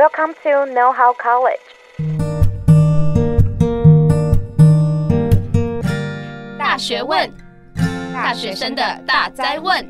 Welcome to Know How College。大学问，大学生的大灾问。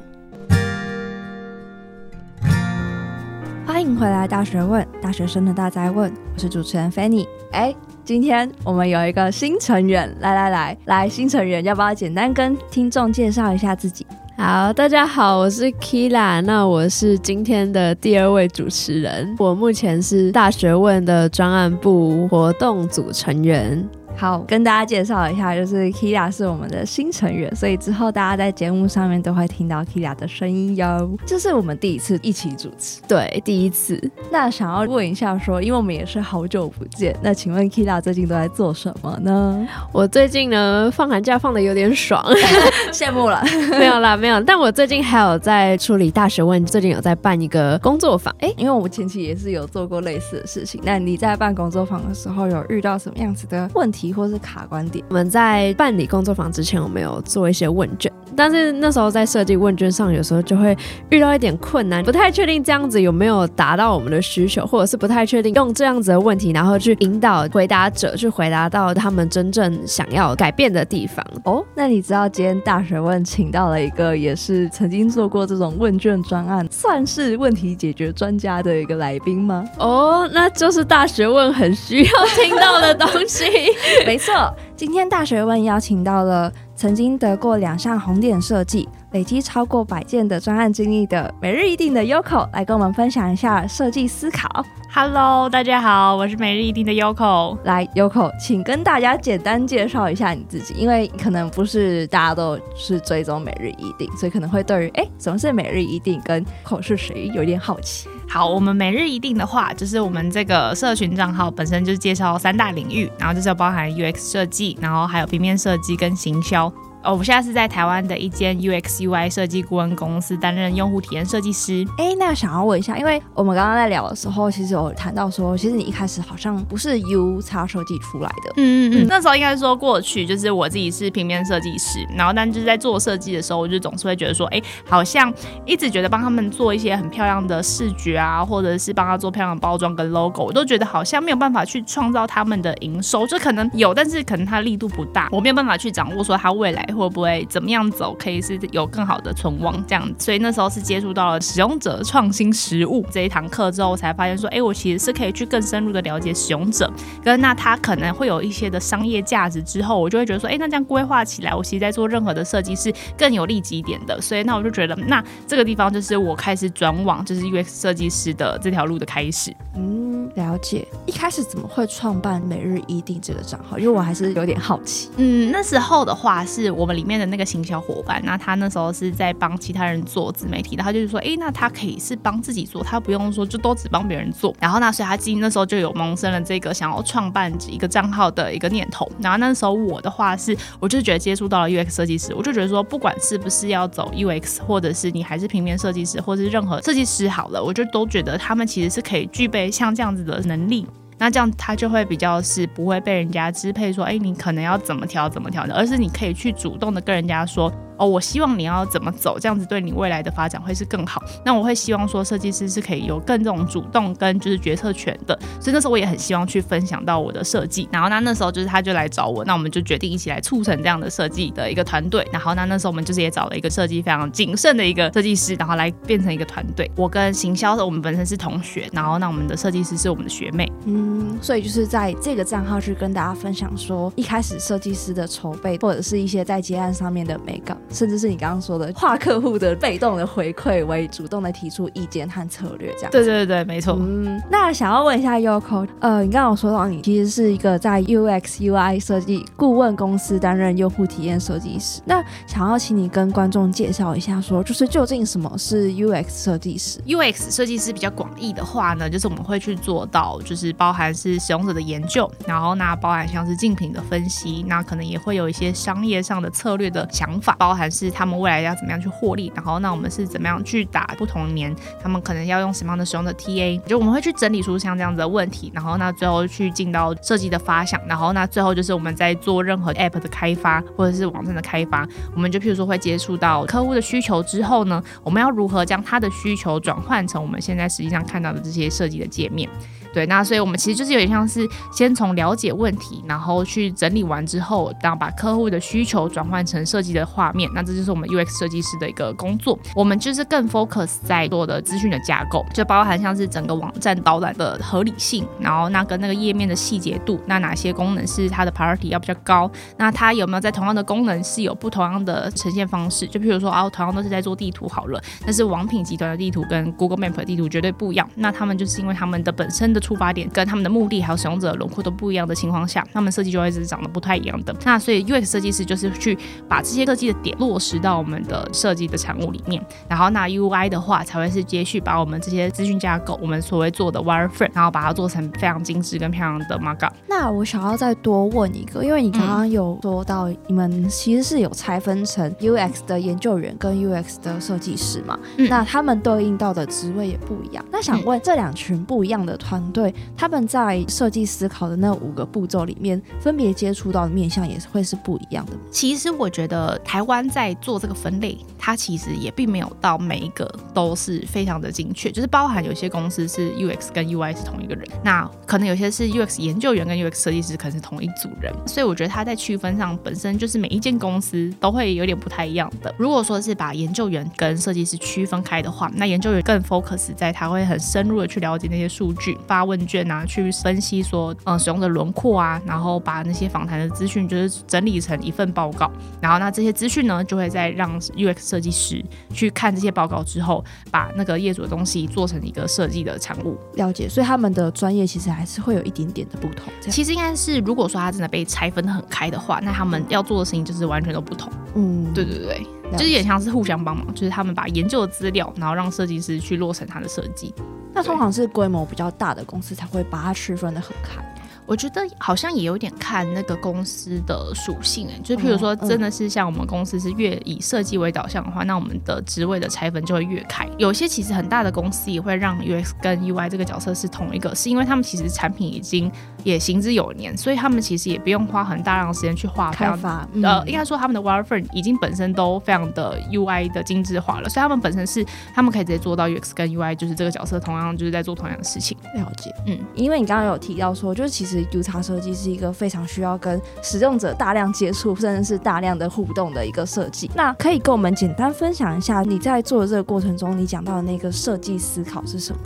欢迎回来，《大学问》大学生的大灾问，我是主持人 Fanny。哎，今天我们有一个新成员，来来来来，新成员要不要简单跟听众介绍一下自己？好，大家好，我是 Kila，那我是今天的第二位主持人，我目前是大学问的专案部活动组成员。好，跟大家介绍一下，就是 Kira 是我们的新成员，所以之后大家在节目上面都会听到 Kira 的声音哟。这是我们第一次一起主持，对，第一次。那想要问一下说，说因为我们也是好久不见，那请问 Kira 最近都在做什么呢？我最近呢，放寒假放的有点爽，羡慕了。没有啦，没有。但我最近还有在处理大学问，最近有在办一个工作坊。哎，因为我们前期也是有做过类似的事情。那你在办工作坊的时候，有遇到什么样子的问题？或是卡关点。我们在办理工作坊之前，我们有做一些问卷，但是那时候在设计问卷上，有时候就会遇到一点困难，不太确定这样子有没有达到我们的需求，或者是不太确定用这样子的问题，然后去引导回答者去回答到他们真正想要改变的地方。哦，那你知道今天大学问请到了一个也是曾经做过这种问卷专案，算是问题解决专家的一个来宾吗？哦，那就是大学问很需要听到的东西。没错，今天大学问邀请到了曾经得过两项红点设计、累积超过百件的专案经历的每日一定的 Yoko 来跟我们分享一下设计思考。Hello，大家好，我是每日一定的 Yoko。来，Yoko，请跟大家简单介绍一下你自己，因为可能不是大家都是追踪每日一定，所以可能会对于哎，什么是每日一定跟 Yoko 是谁有点好奇。好，我们每日一定的话，就是我们这个社群账号本身就是介绍三大领域，然后就是要包含 UX 设计，然后还有平面设计跟行销。哦，我现在是在台湾的一间 UX UI 设计顾问公司担任用户体验设计师。哎，那想要问一下，因为我们刚刚在聊的时候，其实有谈到说，其实你一开始好像不是 UX 设计出来的。嗯嗯嗯。那时候应该说过去，就是我自己是平面设计师，然后但就是在做设计的时候，我就总是会觉得说，哎，好像一直觉得帮他们做一些很漂亮的视觉啊，或者是帮他做漂亮的包装跟 logo，我都觉得好像没有办法去创造他们的营收，就可能有，但是可能它力度不大，我没有办法去掌握说它未来。会不会怎么样走，可以是有更好的存亡这样，所以那时候是接触到了使用者创新实务这一堂课之后，我才发现说，哎，我其实是可以去更深入的了解使用者，跟那他可能会有一些的商业价值之后，我就会觉得说，哎，那这样规划起来，我其实在做任何的设计是更有利己一点的，所以那我就觉得，那这个地方就是我开始转往就是 UX 设计师的这条路的开始。嗯，了解。一开始怎么会创办每日一定这个账号？因为我还是有点好奇。嗯，那时候的话是。我们里面的那个行销伙伴，那他那时候是在帮其他人做自媒体的，他就是说，哎，那他可以是帮自己做，他不用说就都只帮别人做。然后那所以他今那时候就有萌生了这个想要创办一个账号的一个念头。然后那时候我的话是，我就觉得接触到了 UX 设计师，我就觉得说，不管是不是要走 UX，或者是你还是平面设计师，或者是任何设计师好了，我就都觉得他们其实是可以具备像这样子的能力。那这样他就会比较是不会被人家支配，说，哎，你可能要怎么调怎么调的，而是你可以去主动的跟人家说。哦，我希望你要怎么走，这样子对你未来的发展会是更好。那我会希望说，设计师是可以有更这种主动跟就是决策权的。所以那时候我也很希望去分享到我的设计。然后那那时候就是他就来找我，那我们就决定一起来促成这样的设计的一个团队。然后那那时候我们就是也找了一个设计非常谨慎的一个设计师，然后来变成一个团队。我跟行销的我们本身是同学，然后那我们的设计师是我们的学妹。嗯，所以就是在这个账号去跟大家分享说，一开始设计师的筹备或者是一些在接案上面的美感，甚至是你刚刚说。的化客户的被动的回馈为主动的提出意见和策略，这样。对对对，没错。嗯，那想要问一下 Yoko，呃，你刚刚有说到你其实是一个在 UX UI 设计顾问公司担任用户体验设计师，那想要请你跟观众介绍一下说，说就是究竟什么是 UX 设计师？UX 设计师比较广义的话呢，就是我们会去做到，就是包含是使用者的研究，然后那包含像是竞品的分析，那可能也会有一些商业上的策略的想法，包含。含是他们未来要怎么样去获利，然后那我们是怎么样去打不同年，他们可能要用什么样的使用的 TA，就我们会去整理出像这样子的问题，然后那最后去进到设计的发想，然后那最后就是我们在做任何 App 的开发或者是网站的开发，我们就譬如说会接触到客户的需求之后呢，我们要如何将他的需求转换成我们现在实际上看到的这些设计的界面。对，那所以我们其实就是有点像是先从了解问题，然后去整理完之后，然后把客户的需求转换成设计的画面。那这就是我们 UX 设计师的一个工作。我们就是更 focus 在做的资讯的架构，就包含像是整个网站导览的合理性，然后那跟那个页面的细节度，那哪些功能是它的 priority 要比较高？那它有没有在同样的功能是有不同样的呈现方式？就譬如说啊，同样都是在做地图好了，但是王品集团的地图跟 Google Map 的地图绝对不一样。那他们就是因为他们的本身的出发点跟他们的目的还有使用者的轮廓都不一样的情况下，他们设计就会是长得不太一样的。那所以 UX 设计师就是去把这些设计的点落实到我们的设计的产物里面，然后那 UI 的话才会是接续把我们这些资讯架构，我们所谓做的 wireframe，然后把它做成非常精致跟漂亮的 markup。那我想要再多问一个，因为你刚刚有说到你们其实是有拆分成 UX 的研究员跟 UX 的设计师嘛？嗯、那他们对应到的职位也不一样。那想问这两群不一样的团队。他们在设计思考的那五个步骤里面，分别接触到的面向也是会是不一样的。其实我觉得台湾在做这个分类，它其实也并没有到每一个都是非常的精确，就是包含有些公司是 UX 跟 UI 是同一个人，那可能有些是 UX 研究员跟 UX 设计师可能是同一组人，所以我觉得他在区分上本身就是每一间公司都会有点不太一样的。如果说是把研究员跟设计师区分开的话，那研究员更 focus 在他会很深入的去了解那些数据，发问卷。啊去分析说，嗯，使用的轮廓啊，然后把那些访谈的资讯就是整理成一份报告，然后那这些资讯呢，就会再让 UX 设计师去看这些报告之后，把那个业主的东西做成一个设计的产物。了解，所以他们的专业其实还是会有一点点的不同。其实应该是，如果说他真的被拆分的很开的话，那他们要做的事情就是完全都不同。嗯，对对对，就是也像是互相帮忙，就是他们把研究的资料，然后让设计师去落成他的设计。那通常是规模比较大的公司才会把它区分的很开。我觉得好像也有点看那个公司的属性哎，就譬如说，真的是像我们公司是越以设计为导向的话，那我们的职位的拆分就会越开。有些其实很大的公司也会让 UX 跟 UI 这个角色是同一个，是因为他们其实产品已经也行之有年，所以他们其实也不用花很大量的时间去画开发。呃，应该说他们的 wireframe 已经本身都非常的 UI 的精致化了，所以他们本身是他们可以直接做到 UX 跟 UI 就是这个角色同样就是在做同样的事情。了解，嗯，因为你刚刚有提到说，就是其实 UX 设计是一个非常需要跟使用者大量接触，甚至是大量的互动的一个设计。那可以跟我们简单分享一下你在做的这个过程中，你讲到的那个设计思考是什么？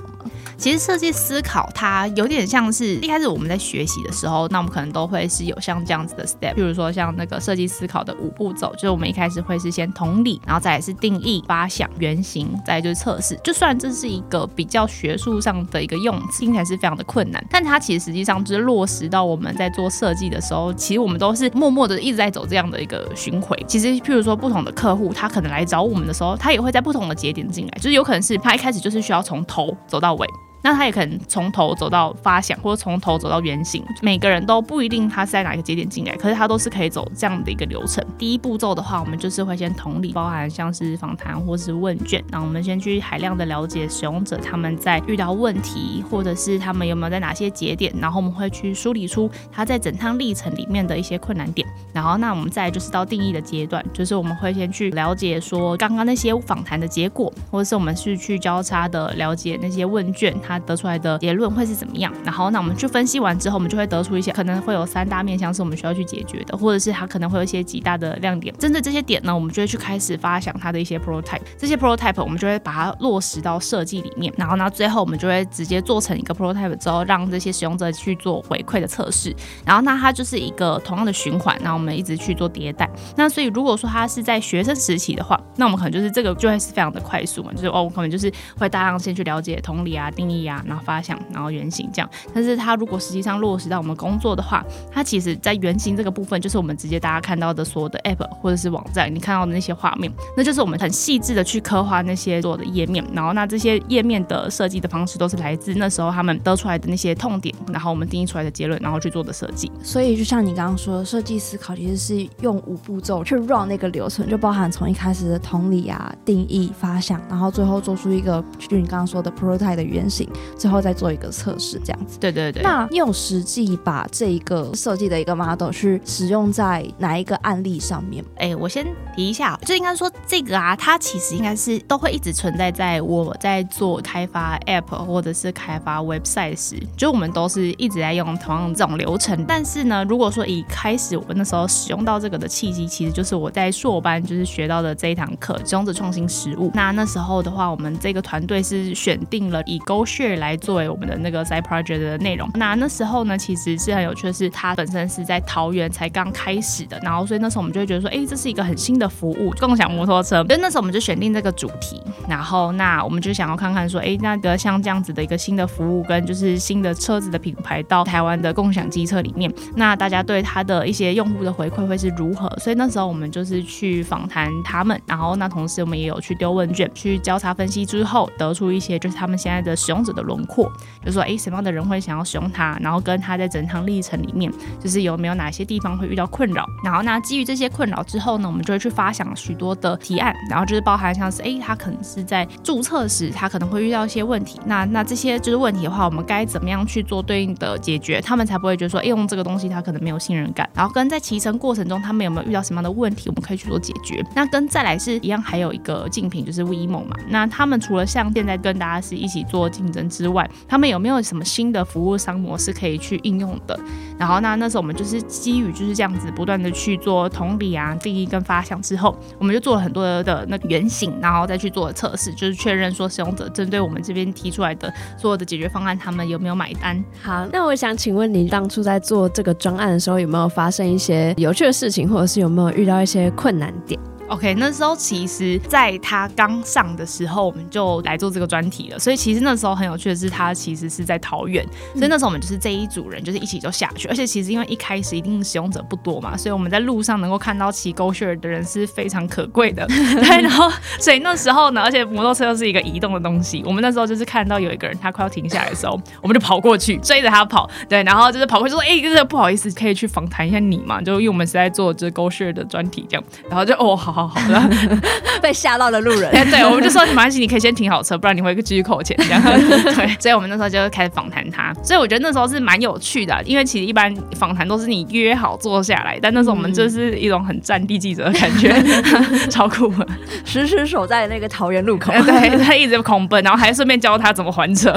其实设计思考它有点像是一开始我们在学习的时候，那我们可能都会是有像这样子的 step，比如说像那个设计思考的五步骤，就是我们一开始会是先同理，然后再来是定义、发想、原型，再来就是测试。就算这是一个比较学术上的一个用词，听起来是非常的困难，但它其实实际上就是落实到我们在做设计的时候，其实我们都是默默的一直在走这样的一个巡回。其实譬如说不同的客户，他可能来找我们的时候，他也会在不同的节点进来，就是有可能是他一开始就是需要从头走到尾。那他也可能从头走到发想，或者从头走到原型。每个人都不一定他是在哪个节点进来，可是他都是可以走这样的一个流程。第一步骤的话，我们就是会先同理，包含像是访谈或是问卷，然后我们先去海量的了解使用者他们在遇到问题，或者是他们有没有在哪些节点，然后我们会去梳理出他在整趟历程里面的一些困难点。然后那我们再就是到定义的阶段，就是我们会先去了解说刚刚那些访谈的结果，或者是我们是去交叉的了解那些问卷，他得出来的结论会是怎么样？然后，那我们去分析完之后，我们就会得出一些可能会有三大面向是我们需要去解决的，或者是它可能会有一些极大的亮点。针对这些点呢，我们就会去开始发想它的一些 prototype。这些 prototype 我们就会把它落实到设计里面。然后呢，最后我们就会直接做成一个 prototype 之后，让这些使用者去做回馈的测试。然后，那它就是一个同样的循环。那我们一直去做迭代。那所以，如果说它是在学生时期的话，那我们可能就是这个就会是非常的快速嘛，就是哦，我可能就是会大量先去了解同理啊、定义。理啊，然后发想，然后原型这样。但是它如果实际上落实到我们工作的话，它其实在原型这个部分，就是我们直接大家看到的所有的 app 或者是网站，你看到的那些画面，那就是我们很细致的去刻画那些做的页面。然后那这些页面的设计的方式，都是来自那时候他们得出来的那些痛点，然后我们定义出来的结论，然后去做的设计。所以就像你刚刚说，设计思考其实是用五步骤去 run 那个流程，就包含从一开始的同理啊、定义、发想，然后最后做出一个就你刚刚说的 prototype 的原型，最后再做一个测试，这样子。对对对。那你有实际把这一个设计的一个 model 去使用在哪一个案例上面？哎，我先提一下，就应该说这个啊，它其实应该是都会一直存在在我在做开发 app 或者是开发 website 时，就我们都是一直在用同样这种流程。但是呢，如果说一开始我那时候使用到这个的契机，其实就是我在硕班就是学到的这一堂课——使用者创新实务。那那时候的话，我们这个团队是选定了以来作为我们的那个 side project 的内容。那那时候呢，其实是很有趣的是，它本身是在桃园才刚开始的，然后所以那时候我们就会觉得说，哎，这是一个很新的服务，共享摩托车。所以那时候我们就选定这个主题，然后那我们就想要看看说，哎，那个像这样子的一个新的服务跟就是新的车子的品牌到台湾的共享机车里面，那大家对它的一些用户的回馈会是如何？所以那时候我们就是去访谈他们，然后那同时我们也有去丢问卷，去交叉分析之后得出一些就是他们现在的使用者的轮廓，就说，哎，什么样的人会想要使用它，然后跟他在整趟历程里面，就是有没有哪些地方会遇到困扰，然后呢，基于这些困扰之后呢，我们就会去发想许多的提案，然后就是包含像是，哎，他可能是在注册时，他可能会遇到一些问题，那那这些就是问题的话，我们该怎么样去做对应的解决，他们才不会觉得说，哎，用这个东西他可能没有信任感，然后跟在骑乘过程中，他们有没有遇到什么样的问题，我们可以去做解决。那跟再来是一样，还有一个竞品就是 WeMo 嘛，那他们除了像现在跟大家是一起做竞之外，他们有没有什么新的服务商模式可以去应用的？然后那那时候我们就是基于就是这样子不断的去做同理啊、定义跟发想之后，我们就做了很多的那个原型，然后再去做测试，就是确认说使用者针对我们这边提出来的所有的解决方案，他们有没有买单？好，那我想请问你当初在做这个专案的时候，有没有发生一些有趣的事情，或者是有没有遇到一些困难点？OK，那时候其实在他刚上的时候，我们就来做这个专题了。所以其实那时候很有趣的是，他其实是在桃园，所以那时候我们就是这一组人，就是一起就下去。而且其实因为一开始一定使用者不多嘛，所以我们在路上能够看到骑 GoShare 的人是非常可贵的。对，然后所以那时候呢，而且摩托车又是一个移动的东西，我们那时候就是看到有一个人他快要停下来的时候，我们就跑过去追着他跑。对，然后就是跑过去说：“哎、欸，这个不好意思，可以去访谈一下你嘛？”就因为我们是在做这 GoShare 的专题这样，然后就哦，好好好的。被吓到的路人，哎对，我们就说没关系，你可以先停好车，不然你会继续扣钱这样。对，所以我们那时候就开始访谈他，所以我觉得那时候是蛮有趣的，因为其实一般访谈都是你约好坐下来，但那时候我们就是一种很战地记者的感觉，嗯、超酷，时时守在那个桃园路口，对，他一直狂奔，然后还顺便教他怎么还车。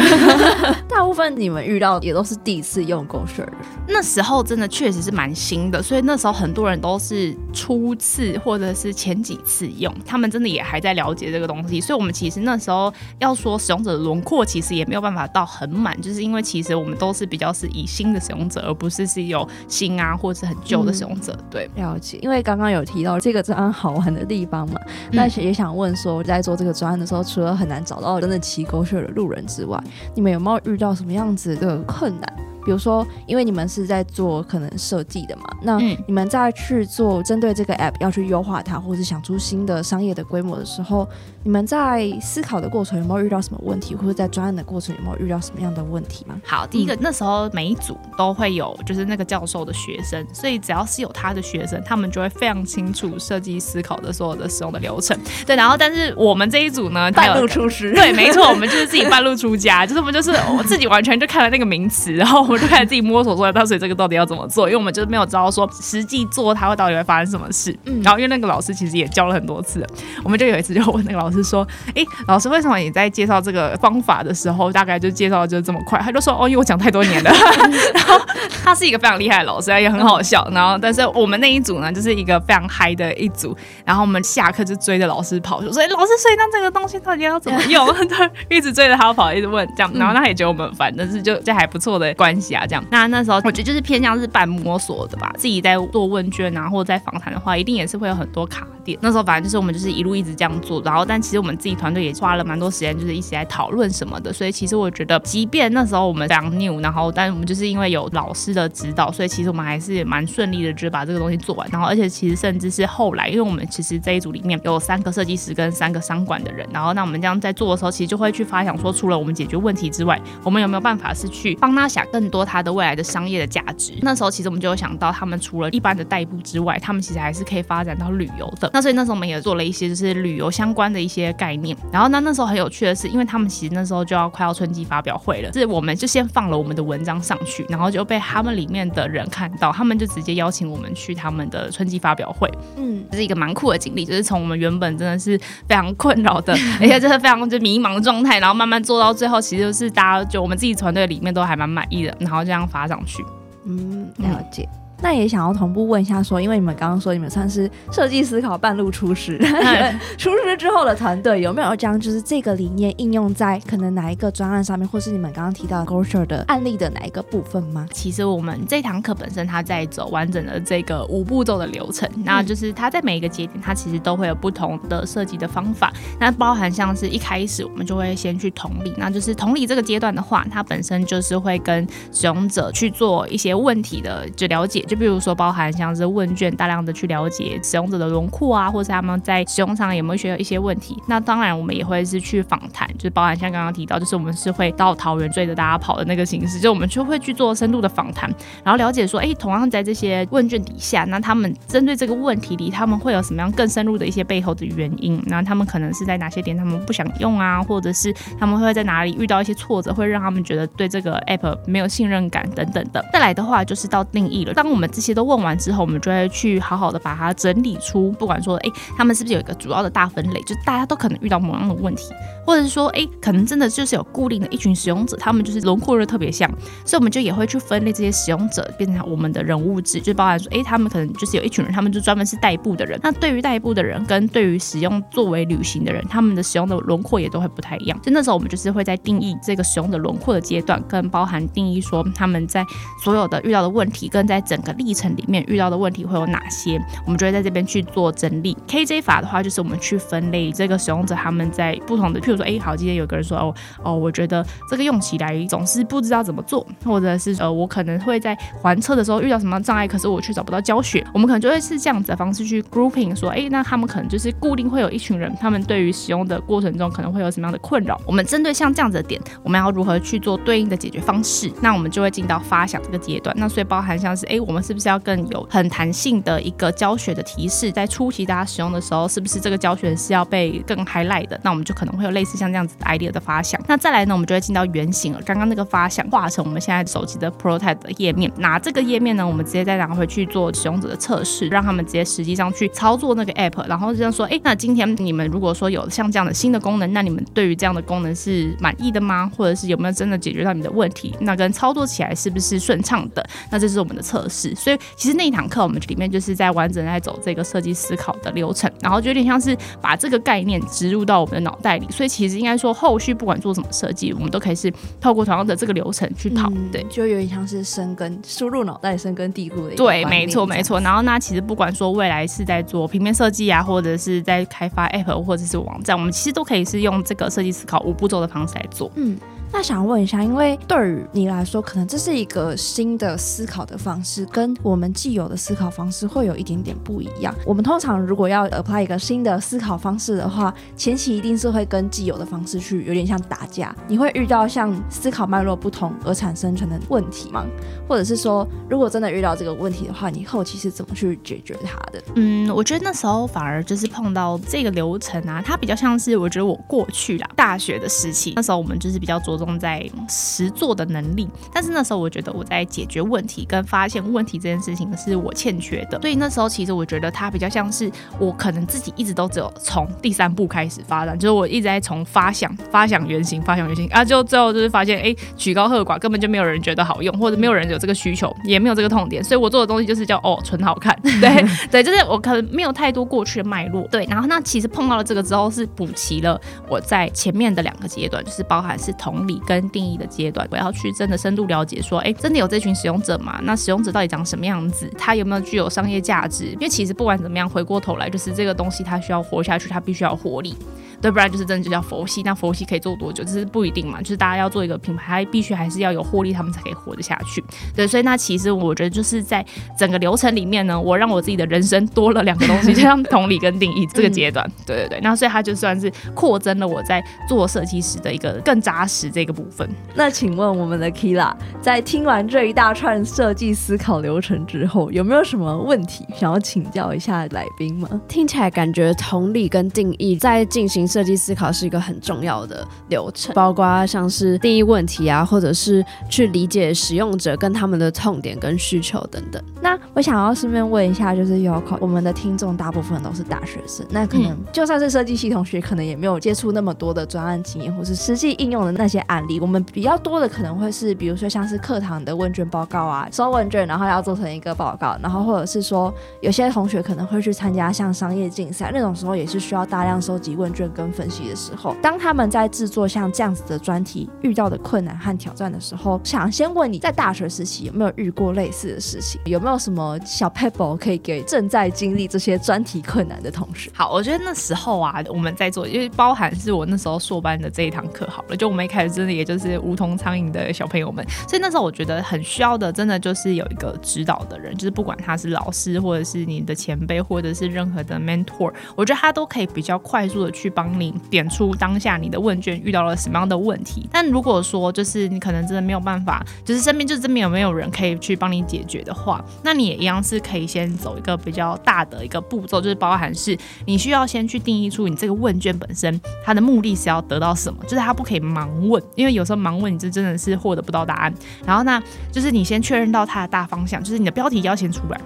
大部分你们遇到也都是第一次用 GoShare，那时候真的确实是蛮新的，所以那时候很多人都是初次或者是前几次用。他们真的也还在了解这个东西，所以我们其实那时候要说使用者的轮廓，其实也没有办法到很满，就是因为其实我们都是比较是以新的使用者，而不是是有新啊或者是很旧的使用者。对，了解。因为刚刚有提到这个专案好玩的地方嘛，那也想问说，在做这个专案的时候，除了很难找到真的骑 GoShare 的路人之外，你们有没有遇到什么样子的困难？比如说，因为你们是在做可能设计的嘛，那你们在去做针对这个 app 要去优化它，或者是想出新的商业的规模的时候，你们在思考的过程有没有遇到什么问题，或者在专案的过程有没有遇到什么样的问题吗？好，第一个、嗯、那时候每一组都会有就是那个教授的学生，所以只要是有他的学生，他们就会非常清楚设计思考的所有的使用的流程。对，然后但是我们这一组呢，半路出师，对，没错，我们就是自己半路出家，就是我们就是我自己完全就看了那个名词，然后我。就开始自己摸索出来，到底这个到底要怎么做？因为我们就是没有知道说实际做它会到底会发生什么事。嗯，然后因为那个老师其实也教了很多次，我们就有一次就问那个老师说：“哎，老师为什么你在介绍这个方法的时候，大概就介绍的就这么快？”他就说：“哦，因为我讲太多年了。”然后他是一个非常厉害的老师，也很好笑。然后但是我们那一组呢，就是一个非常嗨的一组。然后我们下课就追着老师跑，就说：“哎，老师，所以那这个东西到底要怎么用？” 对，一直追着他跑，一直问这样。然后他也觉得我们很烦，但是就这还不错的关系。啊，这样，那那时候我觉得就是偏向是半摸索的吧，自己在做问卷啊，或者在访谈的话，一定也是会有很多卡点。那时候反正就是我们就是一路一直这样做，然后但其实我们自己团队也花了蛮多时间，就是一起来讨论什么的。所以其实我觉得，即便那时候我们非常 new，然后但我们就是因为有老师的指导，所以其实我们还是蛮顺利的，就是把这个东西做完。然后而且其实甚至是后来，因为我们其实这一组里面有三个设计师跟三个商管的人，然后那我们这样在做的时候，其实就会去发想说，除了我们解决问题之外，我们有没有办法是去帮他想更多他的未来的商业的价值？那时候其实我们就有想到，他们除了一般的代步之外，他们其实还是可以发展到旅游的。那所以那时候我们也做了一些就是旅游相关的一些概念。然后那那时候很有趣的是，因为他们其实那时候就要快要春季发表会了，是我们就先放了我们的文章上去，然后就被他们里面的人看到，他们就直接邀请我们去他们的春季发表会。嗯，这是一个蛮酷的经历，就是从我们原本真的是非常困扰的，而且就是非常就迷茫的状态，然后慢慢做到最后，其实就是大家就我们自己团队里面都还蛮满意的，然后这样发上去。嗯，了解。那也想要同步问一下，说，因为你们刚刚说你们算是设计思考半路出师，出师之后的团队有没有将就是这个理念应用在可能哪一个专案上面，或是你们刚刚提到 GoShare 的案例的哪一个部分吗？其实我们这堂课本身它在走完整的这个五步骤的流程，那就是它在每一个节点，它其实都会有不同的设计的方法。那包含像是一开始我们就会先去同理，那就是同理这个阶段的话，它本身就是会跟使用者去做一些问题的就了解。就比如说，包含像是问卷，大量的去了解使用者的轮廓啊，或者他们在使用上有没有学到一些问题。那当然，我们也会是去访谈，就是包含像刚刚提到，就是我们是会到桃园追着大家跑的那个形式，就我们就会去做深度的访谈，然后了解说，哎，同样在这些问卷底下，那他们针对这个问题里，他们会有什么样更深入的一些背后的原因？那他们可能是在哪些点他们不想用啊，或者是他们会在哪里遇到一些挫折，会让他们觉得对这个 app 没有信任感等等的。再来的话，就是到定义了，当我我们这些。都问完之后，我们就会去好好的把它整理出，不管说，哎，他们是不是有一个主要的大分类，就大家都可能遇到某样的问题，或者是说，哎，可能真的就是有固定的一群使用者，他们就是轮廓就特别像，所以我们就也会去分类这些使用者，变成我们的人物志，就包含说，哎，他们可能就是有一群人，他们就专门是代步的人。那对于代步的人跟对于使用作为旅行的人，他们的使用的轮廓也都会不太一样。就那时候我们就是会在定义这个使用的轮廓的阶段，跟包含定义说他们在所有的遇到的问题，跟在整个历程里面遇到的问题会有哪些，我们就会在这边去做整理。KJ 法的话，就是我们去分类这个使用者他们在不同的，譬如说，哎，好，今天有个人说，哦哦，我觉得这个用起来总是不知道怎么做，或者是呃，我可能会在还车的时候遇到什么障碍，可是我却找不到教学。我们可能就会是这样子的方式去 grouping，说，哎，那他们可能就是固定会有一群人，他们对于使用的过程中可能会有什么样的困扰。我们针对像这样子的点，我们要如何去做对应的解决方式？那我们就会进到发想这个阶段。那所以包含像是，哎，我们是不是要更有很弹性的一个教学的提示，在初期大家使用的时候，是不是这个教学是要被更 highlight 的？那我们就可能会有类似像这样子的 idea 的发想。那再来呢，我们就会进到原型了。刚刚那个发想画成我们现在手机的 prototype 的页面，拿这个页面呢，我们直接再拿回去做使用者的测试，让他们直接实际上去操作那个 app，然后这样说，哎，那今天你们如果说有像这样的新的功能，那你们对于这样的功能是满意的吗？或者是有没有真的解决到你的问题？那跟操作起来是不是顺畅的？那这是我们的测试。所以其实那一堂课我们里面。就是在完整在走这个设计思考的流程，然后就有点像是把这个概念植入到我们的脑袋里，所以其实应该说后续不管做什么设计，我们都可以是透过同样的这个流程去跑，嗯、对，就有点像是生根输入脑袋生根蒂固的。对，没错没错。然后那其实不管说未来是在做平面设计啊，或者是在开发 App 或者是网站，我们其实都可以是用这个设计思考五步骤的方式来做。嗯。那想问一下，因为对于你来说，可能这是一个新的思考的方式，跟我们既有的思考方式会有一点点不一样。我们通常如果要 apply 一个新的思考方式的话，前期一定是会跟既有的方式去有点像打架。你会遇到像思考脉络不同而产生成的问题吗？或者是说，如果真的遇到这个问题的话，你后期是怎么去解决它的？嗯，我觉得那时候反而就是碰到这个流程啊，它比较像是我觉得我过去啦，大学的时期，那时候我们就是比较着重在实做的能力，但是那时候我觉得我在解决问题跟发现问题这件事情是我欠缺的，所以那时候其实我觉得它比较像是我可能自己一直都只有从第三步开始发展，就是我一直在从发想、发想原型、发想原型啊，就最后就是发现哎，曲高和寡，根本就没有人觉得好用，或者没有人这个需求，也没有这个痛点，所以我做的东西就是叫哦，纯好看，对对，就是我可能没有太多过去的脉络，对，然后那其实碰到了这个之后是补齐了我在前面的两个阶段，就是包含是同理跟定义的阶段，我要去真的深度了解说，哎，真的有这群使用者吗？那使用者到底长什么样子？他有没有具有商业价值？因为其实不管怎么样，回过头来就是这个东西它需要活下去，它必须要活力。对，不然就是真的就叫佛系。那佛系可以做多久？这是不一定嘛。就是大家要做一个品牌，必须还是要有获利，他们才可以活得下去。对，所以那其实我觉得就是在整个流程里面呢，我让我自己的人生多了两个东西，就像同理跟定义这个阶段。对对对。那所以它就算是扩增了我在做设计师的一个更扎实这个部分。那请问我们的 Kila 在听完这一大串设计思考流程之后，有没有什么问题想要请教一下来宾吗？听起来感觉同理跟定义在进行。设计思考是一个很重要的流程，包括像是定义问题啊，或者是去理解使用者跟他们的痛点跟需求等等。那我想要顺便问一下，就是 Yoko，我们的听众大部分都是大学生，那可能就算是设计系同学，可能也没有接触那么多的专案经验，或是实际应用的那些案例。我们比较多的可能会是，比如说像是课堂的问卷报告啊，收问卷然后要做成一个报告，然后或者是说有些同学可能会去参加像商业竞赛那种时候，也是需要大量收集问卷。跟分析的时候，当他们在制作像这样子的专题遇到的困难和挑战的时候，想先问你在大学时期有没有遇过类似的事情？有没有什么小 pebble 可以给正在经历这些专题困难的同学？好，我觉得那时候啊，我们在做，因为包含是我那时候硕班的这一堂课，好了，就我们一开始真的也就是无头苍蝇的小朋友们，所以那时候我觉得很需要的，真的就是有一个指导的人，就是不管他是老师，或者是你的前辈，或者是任何的 mentor，我觉得他都可以比较快速的去帮。你点出当下你的问卷遇到了什么样的问题？但如果说就是你可能真的没有办法，就是身边就真的有没有人可以去帮你解决的话，那你也一样是可以先走一个比较大的一个步骤，就是包含是你需要先去定义出你这个问卷本身它的目的是要得到什么，就是它不可以盲问，因为有时候盲问你这真的是获得不到答案。然后那就是你先确认到它的大方向，就是你的标题要先出来。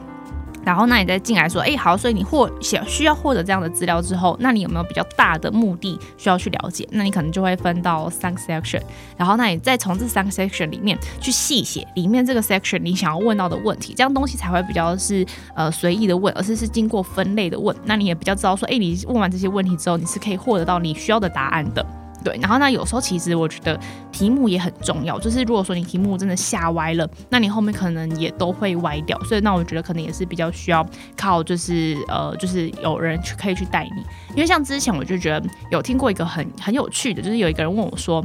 然后，那你再进来说，哎，好，所以你获想需要获得这样的资料之后，那你有没有比较大的目的需要去了解？那你可能就会分到三个 section，然后那你再从这三个 section 里面去细写里面这个 section 你想要问到的问题，这样东西才会比较是呃随意的问，而是是经过分类的问。那你也比较知道说，哎，你问完这些问题之后，你是可以获得到你需要的答案的。对，然后那有时候其实我觉得题目也很重要，就是如果说你题目真的下歪了，那你后面可能也都会歪掉，所以那我觉得可能也是比较需要靠就是呃就是有人去可以去带你，因为像之前我就觉得有听过一个很很有趣的，就是有一个人问我说，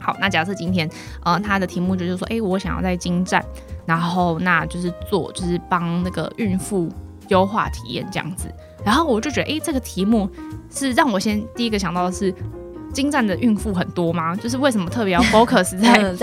好，那假设今天呃他的题目就是说，哎，我想要在京站，然后那就是做就是帮那个孕妇优化体验这样子，然后我就觉得，哎，这个题目是让我先第一个想到的是。京站的孕妇很多吗？就是为什么特别要 focus 在？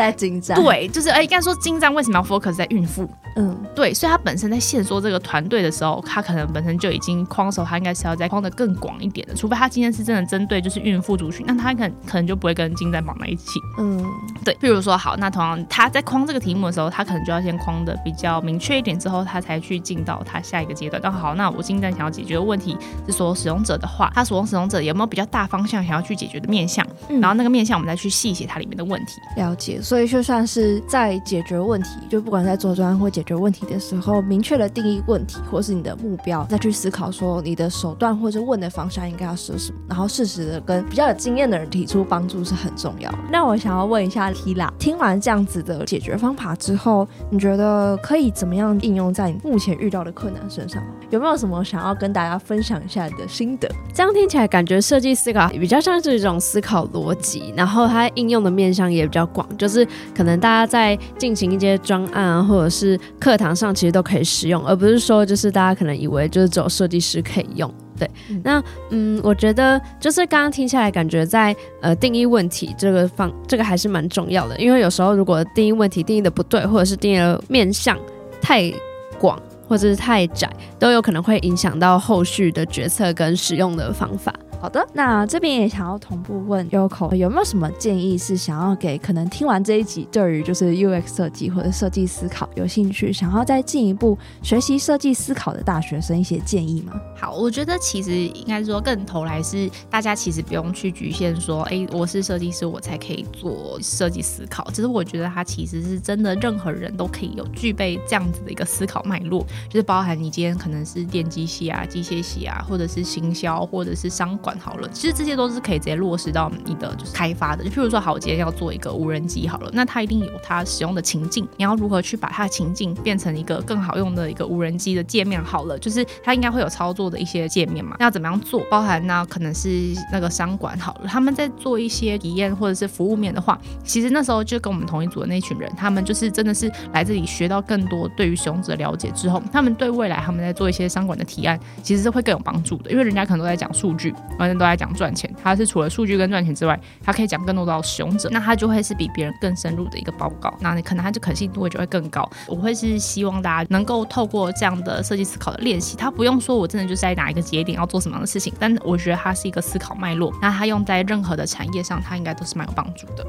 对，就是哎，应该说金站为什么要 focus 在孕妇？嗯，对，所以他本身在线索这个团队的时候，他可能本身就已经框时候，他应该是要再框的更广一点的。除非他今天是真的针对就是孕妇族群，那他可能可能就不会跟京站绑在一起。嗯，对。譬如说，好，那同样他在框这个题目的时候，他可能就要先框的比较明确一点，之后他才去进到他下一个阶段。那好，那我京站想要解决的问题是说使用者的话，他所用使用者有没有比较大方向想要去解决的面向？嗯、然后那个面向我们再去细写它里面的问题。了解。所以就算是在解决问题，就不管在做专案或解解决问题的时候，明确的定义问题或是你的目标，再去思考说你的手段或者问的方向应该要是什么，然后适时的跟比较有经验的人提出帮助是很重要的。那我想要问一下 Kila，听完这样子的解决方法之后，你觉得可以怎么样应用在你目前遇到的困难身上？有没有什么想要跟大家分享一下你的心得？这样听起来感觉设计思考比较像是一种思考逻辑，然后它应用的面向也比较广，就是可能大家在进行一些专案啊，或者是课堂上，其实都可以使用，而不是说就是大家可能以为就是只有设计师可以用。对，嗯那嗯，我觉得就是刚刚听下来，感觉在呃定义问题这个方，这个还是蛮重要的，因为有时候如果定义问题定义的不对，或者是定义的面向太广或者是太窄，都有可能会影响到后续的决策跟使用的方法。好的，那这边也想要同步问 Yoko 有没有什么建议是想要给可能听完这一集对于就是 UX 设计或者设计思考有兴趣，想要再进一步学习设计思考的大学生一些建议吗？好，我觉得其实应该说更头来是大家其实不用去局限说，哎、我是设计师我才可以做设计思考。其实我觉得它其实是真的，任何人都可以有具备这样子的一个思考脉络，就是包含你今天可能是电机系啊、机械系啊，或者是行销，或者是商管。好了，其实这些都是可以直接落实到你的就是开发的。就譬如说，好，我今天要做一个无人机好了，那它一定有它使用的情境，你要如何去把它的情境变成一个更好用的一个无人机的界面好了，就是它应该会有操作的一些界面嘛，那要怎么样做？包含那可能是那个商管好了，他们在做一些体验或者是服务面的话，其实那时候就跟我们同一组的那群人，他们就是真的是来这里学到更多对于使用者的了解之后，他们对未来他们在做一些商管的提案，其实是会更有帮助的，因为人家可能都在讲数据，完全都在讲赚钱，它是除了数据跟赚钱之外，它可以讲更多到使用者，那它就会是比别人更深入的一个报告，那你可能它就可信度就会更高。我会是希望大家能够透过这样的设计思考的练习，它不用说我真的就在哪一个节点要做什么样的事情，但我觉得它是一个思考脉络，那它用在任何的产业上，它应该都是蛮有帮助的。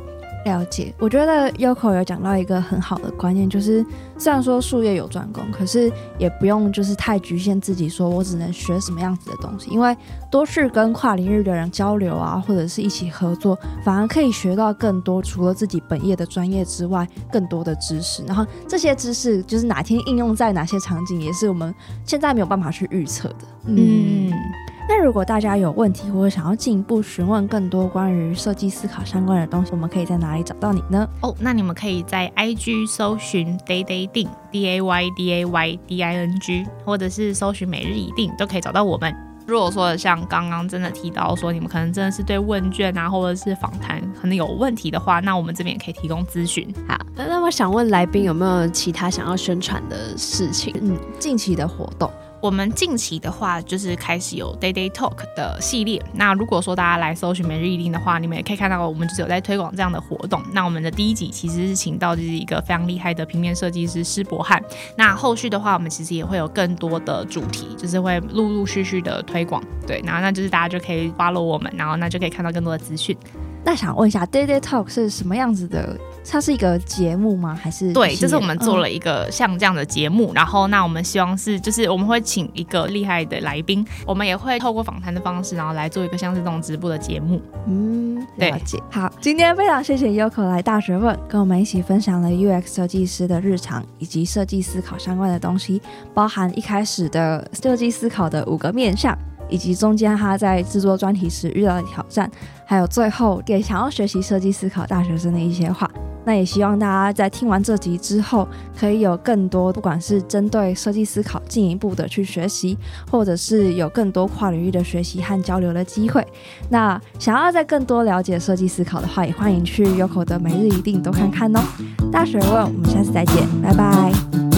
了解，我觉得 Yoko 有讲到一个很好的观念，就是虽然说术业有专攻，可是也不用就是太局限自己，说我只能学什么样子的东西，因为多去跟跨领域的人交流啊，或者是一起合作，反而可以学到更多，除了自己本业的专业之外，更多的知识。然后这些知识就是哪天应用在哪些场景，也是我们现在没有办法去预测的。嗯。那如果大家有问题或者想要进一步询问更多关于设计思考相关的东西，我们可以在哪里找到你呢？哦，那你们可以在 IG 搜寻 Day Day Ding D A Y D A Y D I N G，或者是搜寻每日一定都可以找到我们。如果说像刚刚真的提到说你们可能真的是对问卷啊或者是访谈可能有问题的话，那我们这边也可以提供咨询。好，那我想问来宾有没有其他想要宣传的事情？嗯，近期的活动。我们近期的话，就是开始有 Day Day Talk 的系列。那如果说大家来搜寻每日一定的话，你们也可以看到我们就是有在推广这样的活动。那我们的第一集其实是请到就是一个非常厉害的平面设计师施博翰。那后续的话，我们其实也会有更多的主题，就是会陆陆续续的推广。对，然后那就是大家就可以 follow 我们，然后那就可以看到更多的资讯。那想问一下，Day Day Talk 是什么样子的？它是一个节目吗？还是对，就是我们做了一个像这样的节目，嗯、然后那我们希望是，就是我们会请一个厉害的来宾，我们也会透过访谈的方式，然后来做一个像是这种直播的节目。嗯，了解。好，今天非常谢谢 Yoko 来大学问，跟我们一起分享了 UX 设计师的日常以及设计思考相关的东西，包含一开始的设计思考的五个面向。以及中间他在制作专题时遇到的挑战，还有最后给想要学习设计思考大学生的一些话。那也希望大家在听完这集之后，可以有更多不管是针对设计思考进一步的去学习，或者是有更多跨领域的学习和交流的机会。那想要再更多了解设计思考的话，也欢迎去 Yoko 的每日一定多看看哦。大学问，我们下次再见，拜拜。